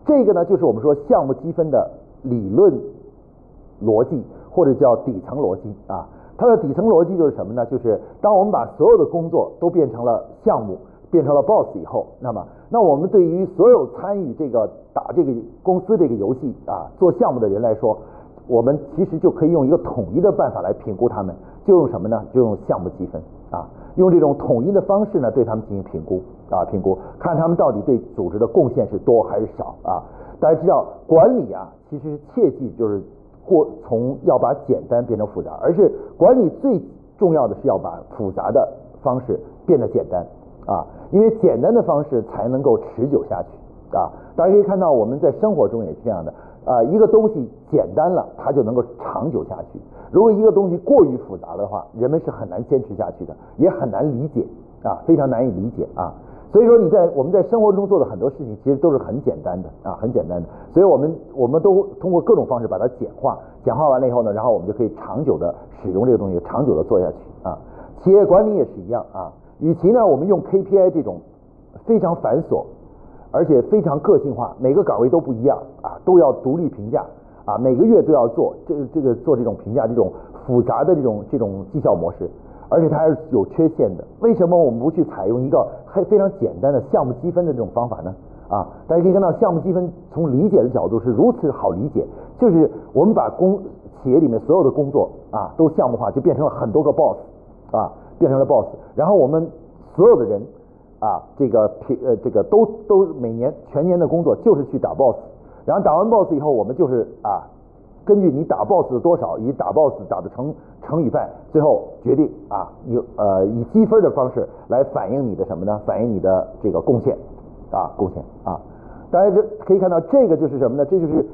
这个呢就是我们说项目积分的理论逻辑，或者叫底层逻辑啊。它的底层逻辑就是什么呢？就是当我们把所有的工作都变成了项目。变成了 boss 以后，那么那我们对于所有参与这个打这个公司这个游戏啊做项目的人来说，我们其实就可以用一个统一的办法来评估他们，就用什么呢？就用项目积分啊，用这种统一的方式呢对他们进行评估啊，评估看他们到底对组织的贡献是多还是少啊。大家知道管理啊，其实是切记就是过从要把简单变成复杂，而是管理最重要的是要把复杂的方式变得简单。啊，因为简单的方式才能够持久下去啊！大家可以看到，我们在生活中也是这样的啊。一个东西简单了，它就能够长久下去；如果一个东西过于复杂的话，人们是很难坚持下去的，也很难理解啊，非常难以理解啊。所以说，你在我们在生活中做的很多事情，其实都是很简单的啊，很简单的。所以我们我们都通过各种方式把它简化，简化完了以后呢，然后我们就可以长久的使用这个东西，长久的做下去啊。企业管理也是一样啊。与其呢，我们用 KPI 这种非常繁琐，而且非常个性化，每个岗位都不一样啊，都要独立评价啊，每个月都要做这这个做这种评价，这种复杂的这种这种绩效模式，而且它还是有缺陷的。为什么我们不去采用一个非非常简单的项目积分的这种方法呢？啊，大家可以看到，项目积分从理解的角度是如此好理解，就是我们把工企业里面所有的工作啊都项目化，就变成了很多个 boss 啊。变成了 boss，然后我们所有的人啊，这个平呃这个都都每年全年的工作就是去打 boss，然后打完 boss 以后，我们就是啊，根据你打 boss 的多少，以打 boss 打的成成与败，最后决定啊，以呃以积分的方式来反映你的什么呢？反映你的这个贡献啊贡献啊，大家这可以看到这个就是什么呢？这就是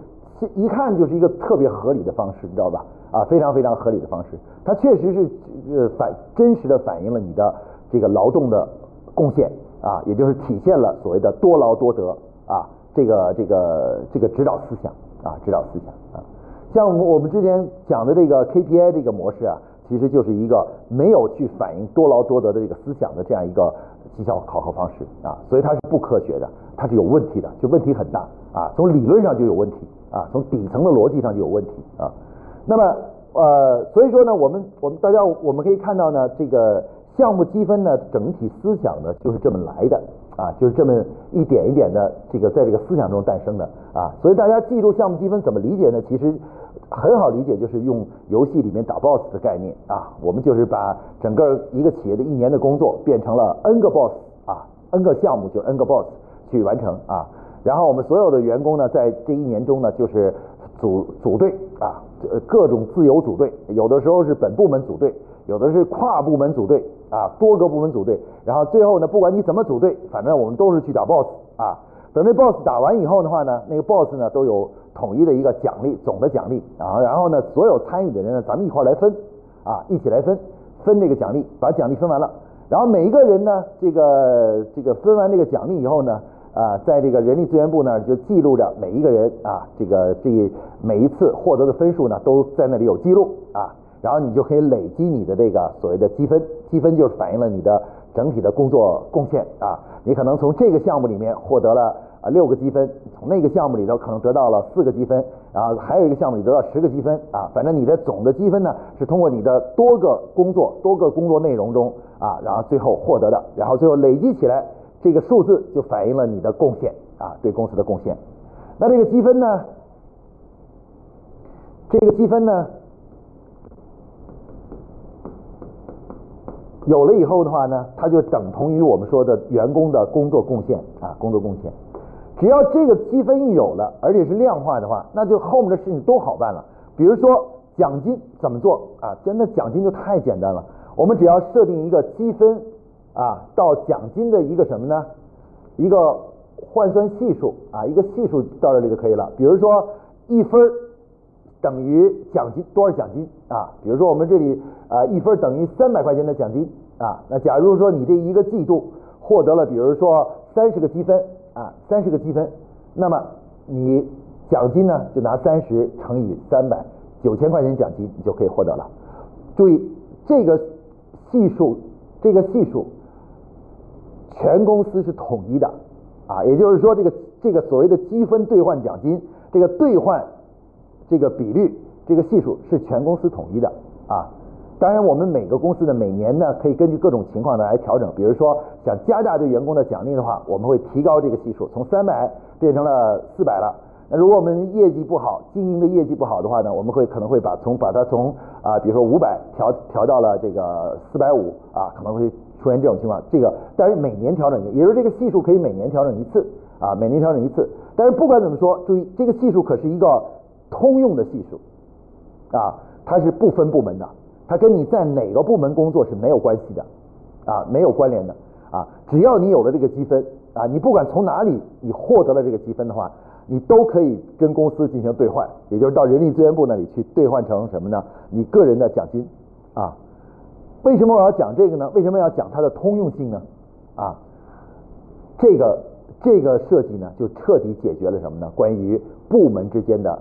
一看就是一个特别合理的方式，你知道吧？啊，非常非常合理的方式，它确实是呃反真实的反映了你的这个劳动的贡献啊，也就是体现了所谓的多劳多得啊，这个这个这个指导思想啊，指导思想啊。像我们我们之前讲的这个 KPI 这个模式啊，其实就是一个没有去反映多劳多得的这个思想的这样一个绩效考核方式啊，所以它是不科学的，它是有问题的，就问题很大啊，从理论上就有问题啊，从底层的逻辑上就有问题啊。那么呃，所以说呢，我们我们大家我们可以看到呢，这个项目积分呢，整体思想呢就是这么来的啊，就是这么一点一点的这个在这个思想中诞生的啊。所以大家记住项目积分怎么理解呢？其实。很好理解，就是用游戏里面打 boss 的概念啊，我们就是把整个一个企业的一年的工作变成了 n 个 boss 啊，n 个项目就 n 个 boss 去完成啊，然后我们所有的员工呢，在这一年中呢，就是组组队啊，各种自由组队，有的时候是本部门组队，有的是跨部门组队啊，多个部门组队，然后最后呢，不管你怎么组队，反正我们都是去打 boss 啊，等这 boss 打完以后的话呢，那个 boss 呢都有。统一的一个奖励，总的奖励啊，然后呢，所有参与的人呢，咱们一块来分啊，一起来分分这个奖励，把奖励分完了，然后每一个人呢，这个这个分完这个奖励以后呢，啊，在这个人力资源部那儿就记录着每一个人啊，这个这每一次获得的分数呢，都在那里有记录啊，然后你就可以累积你的这个所谓的积分，积分就是反映了你的整体的工作贡献啊，你可能从这个项目里面获得了。啊，六个积分，从那个项目里头可能得到了四个积分，然后还有一个项目里得到十个积分啊，反正你的总的积分呢是通过你的多个工作、多个工作内容中啊，然后最后获得的，然后最后累积起来，这个数字就反映了你的贡献啊，对公司的贡献。那这个积分呢，这个积分呢，有了以后的话呢，它就等同于我们说的员工的工作贡献啊，工作贡献。只要这个积分一有了，而且是量化的话，那就后面的事情都好办了。比如说奖金怎么做啊？真的奖金就太简单了。我们只要设定一个积分啊到奖金的一个什么呢？一个换算系数啊，一个系数到这里就可以了。比如说一分等于奖金多少奖金啊？比如说我们这里啊一分等于三百块钱的奖金啊。那假如说你这一个季度获得了，比如说三十个积分。啊，三十个积分，那么你奖金呢就拿三十乘以三百，九千块钱奖金你就可以获得了。注意这个系数，这个系数全公司是统一的啊，也就是说这个这个所谓的积分兑换奖金，这个兑换这个比率，这个系数是全公司统一的啊。当然，我们每个公司呢每年呢，可以根据各种情况呢来调整。比如说，想加大对员工的奖励的话，我们会提高这个系数，从三百变成了四百了。那如果我们业绩不好，经营的业绩不好的话呢，我们会可能会把从把它从啊，比如说五百调调到了这个四百五啊，可能会出现这种情况。这个但是每年调整，也就是这个系数可以每年调整一次啊，每年调整一次。但是不管怎么说，注意这个系数可是一个通用的系数啊，它是不分部门的。它跟你在哪个部门工作是没有关系的，啊，没有关联的，啊，只要你有了这个积分，啊，你不管从哪里你获得了这个积分的话，你都可以跟公司进行兑换，也就是到人力资源部那里去兑换成什么呢？你个人的奖金，啊，为什么我要讲这个呢？为什么要讲它的通用性呢？啊，这个这个设计呢，就彻底解决了什么呢？关于部门之间的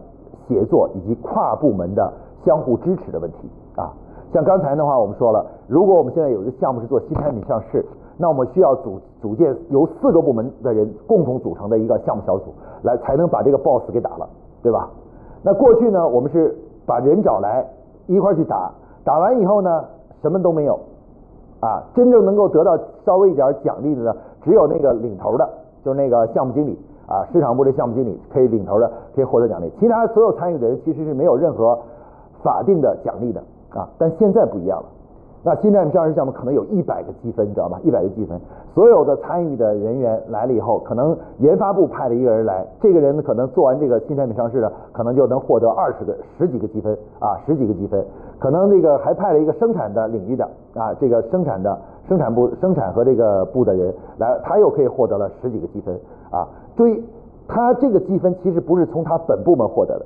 协作以及跨部门的相互支持的问题，啊。像刚才的话，我们说了，如果我们现在有一个项目是做新产品上市，那我们需要组组建由四个部门的人共同组成的一个项目小组，来才能把这个 boss 给打了，对吧？那过去呢，我们是把人找来一块去打，打完以后呢，什么都没有，啊，真正能够得到稍微一点奖励的呢，只有那个领头的，就是那个项目经理啊，市场部的项目经理可以领头的，可以获得奖励，其他所有参与的人其实是没有任何法定的奖励的。啊，但现在不一样了。那新产品上市项目可能有一百个积分，你知道吧？一百个积分，所有的参与的人员来了以后，可能研发部派了一个人来，这个人呢可能做完这个新产品上市呢，可能就能获得二十个、十几个积分啊，十几个积分。可能那个还派了一个生产的领域的啊，这个生产的生产部、生产和这个部的人来，他又可以获得了十几个积分啊。注意，他这个积分其实不是从他本部门获得的，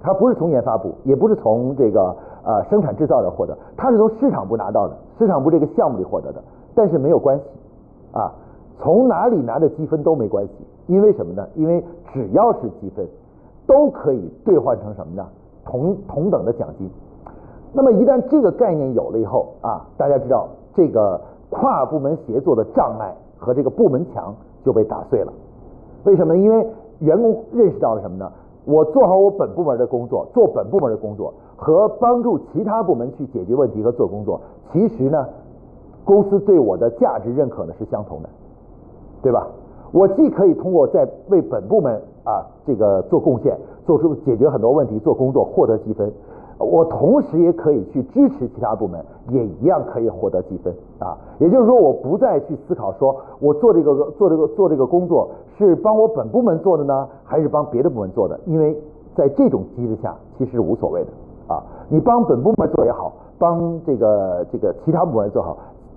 他不是从研发部，也不是从这个呃生产制造这获得，他是从市场部拿到的，市场部这个项目里获得的。但是没有关系啊，从哪里拿的积分都没关系，因为什么呢？因为只要是积分，都可以兑换成什么呢？同同等的奖金。那么一旦这个概念有了以后啊，大家知道这个跨部门协作的障碍和这个部门墙就被打碎了。为什么呢？因为员工认识到了什么呢？我做好我本部门的工作，做本部门的工作和帮助其他部门去解决问题和做工作，其实呢，公司对我的价值认可呢是相同的，对吧？我既可以通过在为本部门啊这个做贡献，做出解决很多问题，做工作获得积分。我同时也可以去支持其他部门，也一样可以获得积分啊。也就是说，我不再去思考说我做这个做这个做这个工作是帮我本部门做的呢，还是帮别的部门做的？因为在这种机制下，其实无所谓的啊。你帮本部门做也好，帮这个这个其他部门做好，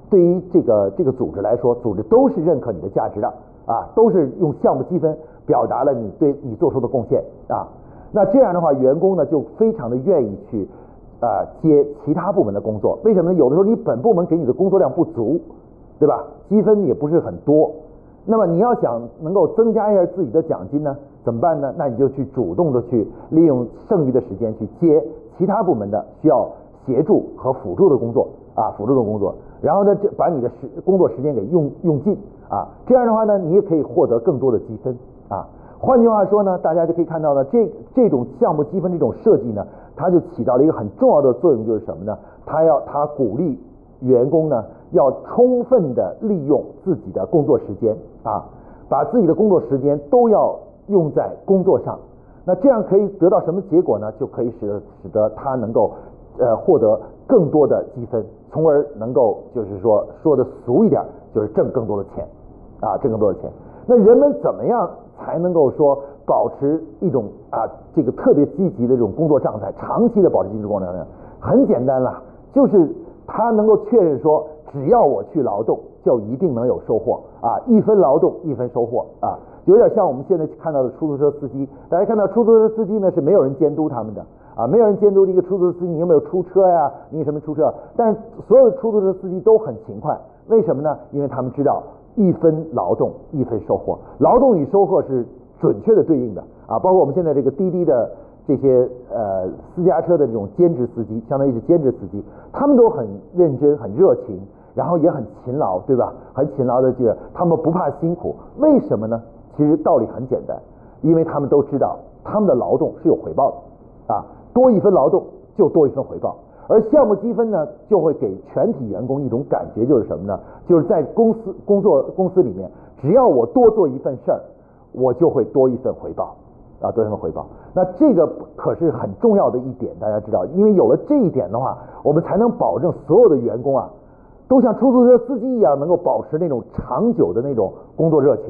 对于这个这个组织来说，组织都是认可你的价值的啊，都是用项目积分表达了你对你做出的贡献啊。那这样的话，员工呢就非常的愿意去啊接其他部门的工作。为什么呢？有的时候你本部门给你的工作量不足，对吧？积分也不是很多。那么你要想能够增加一下自己的奖金呢，怎么办呢？那你就去主动的去利用剩余的时间去接其他部门的需要协助和辅助的工作啊，辅助的工作。然后呢，这把你的时工作时间给用用尽啊。这样的话呢，你也可以获得更多的积分啊。换句话说呢，大家就可以看到呢，这这种项目积分这种设计呢，它就起到了一个很重要的作用，就是什么呢？它要它鼓励员工呢，要充分的利用自己的工作时间啊，把自己的工作时间都要用在工作上。那这样可以得到什么结果呢？就可以使得使得他能够呃获得更多的积分，从而能够就是说说的俗一点，就是挣更多的钱啊，挣更多的钱。那人们怎么样？才能够说保持一种啊这个特别积极的这种工作状态，长期的保持精神工作状态，很简单了，就是他能够确认说，只要我去劳动，就一定能有收获啊，一分劳动一分收获啊，有点像我们现在看到的出租车司机，大家看到出租车司机呢是没有人监督他们的啊，没有人监督一个出租车司机你有没有出车呀，你什么出车，但是所有的出租车司机都很勤快，为什么呢？因为他们知道。一分劳动一分收获，劳动与收获是准确的对应的啊！包括我们现在这个滴滴的这些呃私家车的这种兼职司机，相当于是兼职司机，他们都很认真、很热情，然后也很勤劳，对吧？很勤劳的就他们不怕辛苦，为什么呢？其实道理很简单，因为他们都知道他们的劳动是有回报的啊，多一分劳动就多一分回报。而项目积分呢，就会给全体员工一种感觉，就是什么呢？就是在公司工作公司里面，只要我多做一份事儿，我就会多一份回报啊，多一份回报。那这个可是很重要的一点，大家知道，因为有了这一点的话，我们才能保证所有的员工啊，都像出租车司机一样，能够保持那种长久的那种工作热情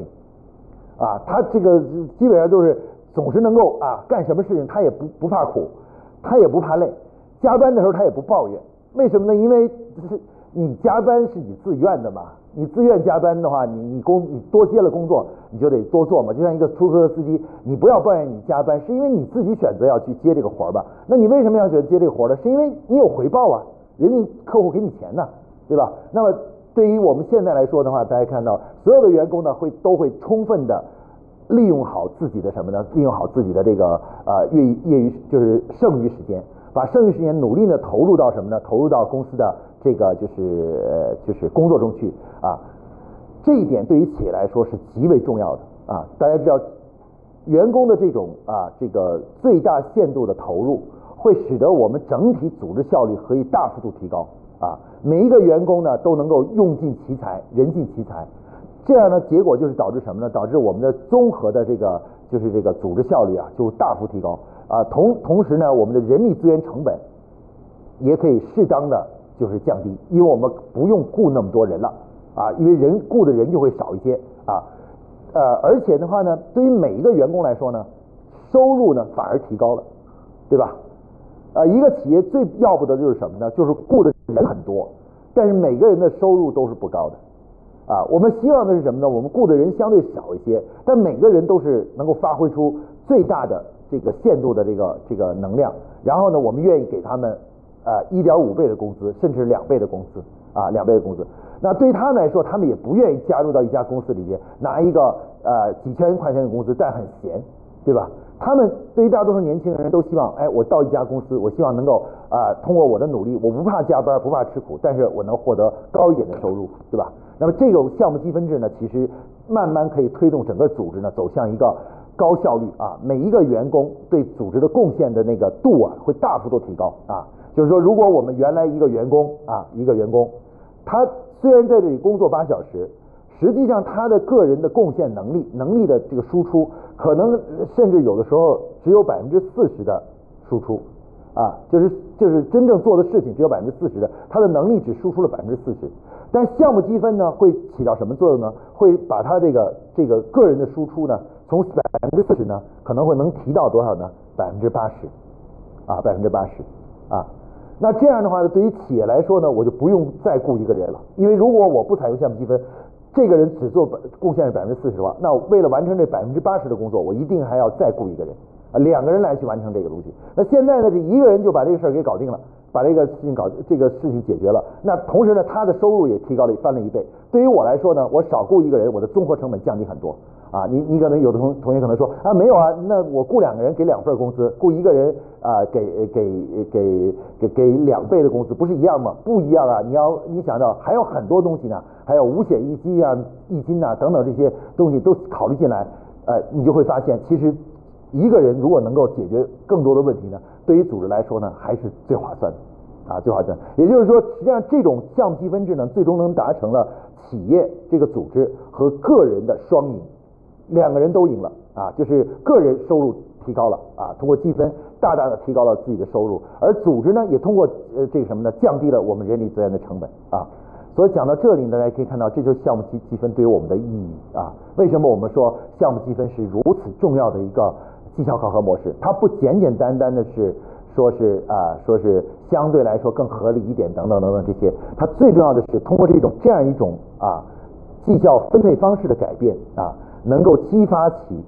啊。他这个基本上都是总是能够啊，干什么事情他也不不怕苦，他也不怕累。加班的时候他也不抱怨，为什么呢？因为就是你加班是你自愿的嘛，你自愿加班的话，你你工你多接了工作，你就得多做嘛。就像一个出租车司机，你不要抱怨你加班，是因为你自己选择要去接这个活儿吧？那你为什么要选择接这个活儿呢？是因为你有回报啊，人家客户给你钱呢，对吧？那么对于我们现在来说的话，大家看到所有的员工呢，会都会充分的利用好自己的什么呢？利用好自己的这个呃业余业余就是剩余时间。把剩余时间努力的投入到什么呢？投入到公司的这个就是就是工作中去啊。这一点对于企业来说是极为重要的啊。大家知道，员工的这种啊这个最大限度的投入，会使得我们整体组织效率可以大幅度提高啊。每一个员工呢都能够用尽其才，人尽其才。这样的结果就是导致什么呢？导致我们的综合的这个就是这个组织效率啊就大幅提高。啊，同同时呢，我们的人力资源成本也可以适当的就是降低，因为我们不用雇那么多人了啊，因为人雇的人就会少一些啊，呃，而且的话呢，对于每一个员工来说呢，收入呢反而提高了，对吧？啊，一个企业最要不得就是什么呢？就是雇的人很多，但是每个人的收入都是不高的啊，我们希望的是什么呢？我们雇的人相对少一些，但每个人都是能够发挥出最大的这个限度的这个这个能量。然后呢，我们愿意给他们呃一点五倍的工资，甚至两倍的工资啊，两倍的工资。那对于他们来说，他们也不愿意加入到一家公司里边拿一个呃几千块钱的工资，但很闲，对吧？他们对于大多数年轻人都希望，哎，我到一家公司，我希望能够啊通过我的努力，我不怕加班，不怕吃苦，但是我能获得高一点的收入，对吧？那么这个项目积分制呢，其实慢慢可以推动整个组织呢走向一个高效率啊，每一个员工对组织的贡献的那个度啊会大幅度提高啊。就是说，如果我们原来一个员工啊，一个员工，他虽然在这里工作八小时，实际上他的个人的贡献能力、能力的这个输出，可能甚至有的时候只有百分之四十的输出啊，就是就是真正做的事情只有百分之四十的，他的能力只输出了百分之四十。但项目积分呢，会起到什么作用呢？会把他这个这个个人的输出呢，从百分之四十呢，可能会能提到多少呢？百分之八十啊，百分之八十啊。那这样的话呢，对于企业来说呢，我就不用再雇一个人了，因为如果我不采用项目积分，这个人只做贡献是百分之四十的话，那为了完成这百分之八十的工作，我一定还要再雇一个人，两个人来去完成这个东西。那现在呢，这一个人就把这个事儿给搞定了。把这个事情搞，这个事情解决了，那同时呢，他的收入也提高了，翻了一倍。对于我来说呢，我少雇一个人，我的综合成本降低很多啊。你你可能有的同同学可能说啊，没有啊，那我雇两个人给两份工资，雇一个人啊给给给给给两倍的工资，不是一样吗？不一样啊！你要你想到还有很多东西呢，还有五险一金啊、一金呐等等这些东西都考虑进来，呃，你就会发现，其实一个人如果能够解决更多的问题呢。对于组织来说呢，还是最划算的啊，最划算。也就是说，实际上这种项目积分制呢，最终能达成了企业这个组织和个人的双赢，两个人都赢了啊，就是个人收入提高了啊，通过积分大大的提高了自己的收入，而组织呢也通过呃这个什么呢，降低了我们人力资源的成本啊。所以讲到这里，大家可以看到，这就是项目积积分对于我们的意义啊。为什么我们说项目积分是如此重要的一个？绩效考核模式，它不简简单单的是说是啊，说是相对来说更合理一点等等等等这些，它最重要的是通过这种这样一种啊绩效分配方式的改变啊，能够激发起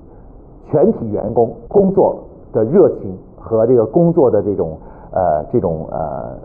全体员工工作的热情和这个工作的这种呃这种呃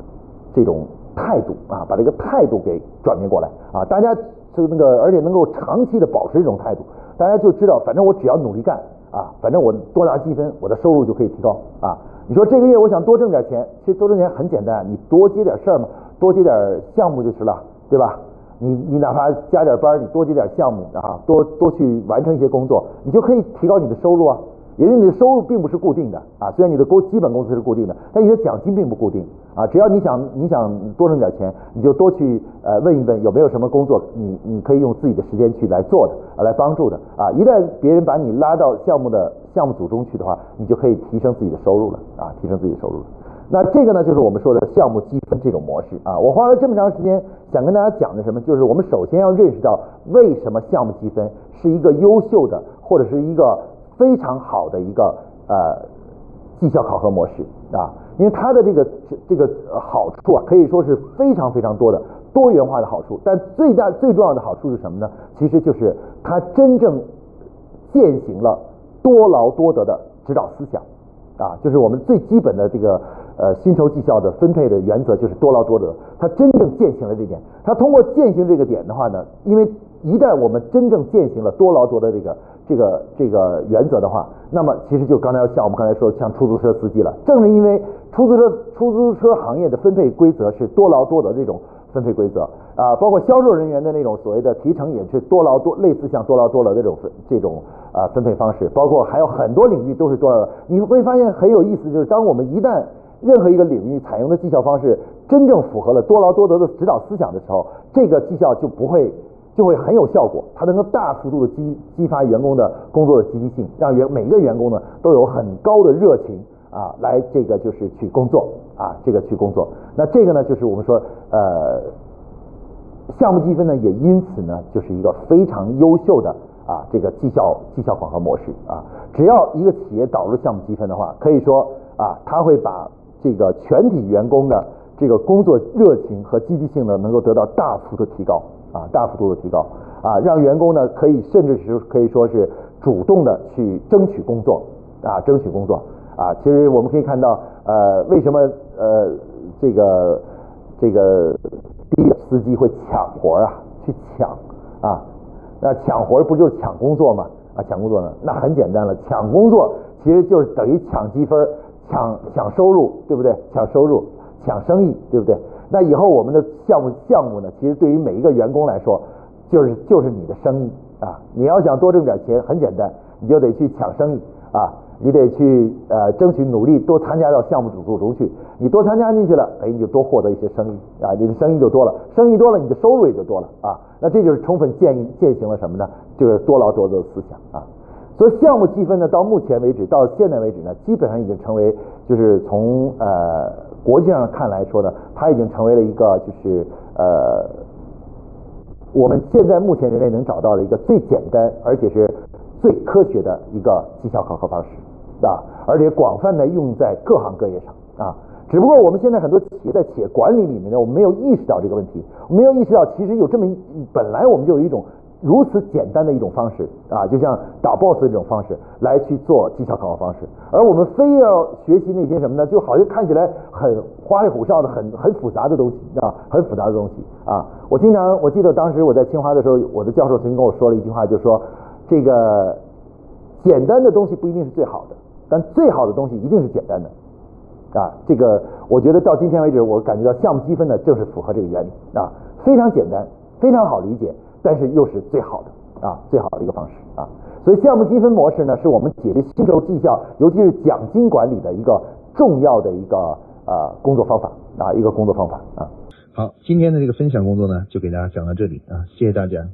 这种态度啊，把这个态度给转变过来。啊，大家就那个而且能够长期的保持这种态度，大家就知道，反正我只要努力干。啊，反正我多拿积分，我的收入就可以提高啊。你说这个月我想多挣点钱，其实多挣钱很简单，你多接点事儿嘛，多接点项目就是了，对吧？你你哪怕加点班，你多接点项目啊，多多去完成一些工作，你就可以提高你的收入啊。因为你的收入并不是固定的啊，虽然你的工基本工资是固定的，但你的奖金并不固定啊。只要你想你想多挣点钱，你就多去呃问一问有没有什么工作你你可以用自己的时间去来做的啊，来帮助的啊。一旦别人把你拉到项目的项目组中去的话，你就可以提升自己的收入了啊，提升自己的收入。那这个呢，就是我们说的项目积分这种模式啊。我花了这么长时间想跟大家讲的什么，就是我们首先要认识到为什么项目积分是一个优秀的或者是一个。非常好的一个呃绩效考核模式啊，因为它的这个这个好处啊，可以说是非常非常多的多元化的好处。但最大最重要的好处是什么呢？其实就是它真正践行了多劳多得的指导思想啊，就是我们最基本的这个呃薪酬绩效的分配的原则就是多劳多得。它真正践行了这点，它通过践行这个点的话呢，因为一旦我们真正践行了多劳多得这个。这个这个原则的话，那么其实就刚才像我们刚才说，像出租车司机了。正是因为出租车出租车行业的分配规则是多劳多得这种分配规则啊，包括销售人员的那种所谓的提成也是多劳多类似像多劳多得这种分这种啊分配方式，包括还有很多领域都是多劳。你会发现很有意思，就是当我们一旦任何一个领域采用的绩效方式真正符合了多劳多得的指导思想的时候，这个绩效就不会。就会很有效果，它能够大幅度的激激发员工的工作的积极性，让员每个员工呢都有很高的热情啊，来这个就是去工作啊，这个去工作。那这个呢，就是我们说呃，项目积分呢，也因此呢，就是一个非常优秀的啊这个绩效绩效考核模式啊。只要一个企业导入项目积分的话，可以说啊，它会把这个全体员工的这个工作热情和积极性呢，能够得到大幅的提高。啊，大幅度的提高啊，让员工呢可以甚至是可以说是主动的去争取工作啊，争取工作啊。其实我们可以看到，呃，为什么呃这个这个滴滴司机会抢活啊，去抢啊？那抢活不就是抢工作吗？啊，抢工作呢？那很简单了，抢工作其实就是等于抢积分、抢抢收入，对不对？抢收入、抢生意，对不对？那以后我们的项目项目呢，其实对于每一个员工来说，就是就是你的生意啊。你要想多挣点钱，很简单，你就得去抢生意啊。你得去呃争取努力多参加到项目组组中去，你多参加进去了，哎，你就多获得一些生意啊，你的生意就多了，生意多了，你的收入也就多了啊，那这就是充分践践行了什么呢？就是多劳多得的思想啊。所以项目积分呢，到目前为止，到现在为止呢，基本上已经成为就是从呃国际上看来说呢，它已经成为了一个就是呃我们现在目前人类能找到的一个最简单而且是最科学的一个绩效考核方式。啊，而且广泛的用在各行各业上啊，只不过我们现在很多企业在企业管理里面呢，我们没有意识到这个问题，没有意识到其实有这么一本来我们就有一种如此简单的一种方式啊，就像打 boss 这种方式来去做绩效考核方式，而我们非要学习那些什么呢？就好像看起来很花里胡哨的、很很复杂的东西啊，很复杂的东西啊。我经常我记得当时我在清华的时候，我的教授曾经跟我说了一句话，就说这个简单的东西不一定是最好的。但最好的东西一定是简单的，啊，这个我觉得到今天为止，我感觉到项目积分呢，正是符合这个原理啊，非常简单，非常好理解，但是又是最好的啊，最好的一个方式啊，所以项目积分模式呢，是我们解决薪酬绩效，尤其是奖金管理的一个重要的一个呃工作方法啊，一个工作方法啊。好，今天的这个分享工作呢，就给大家讲到这里啊，谢谢大家。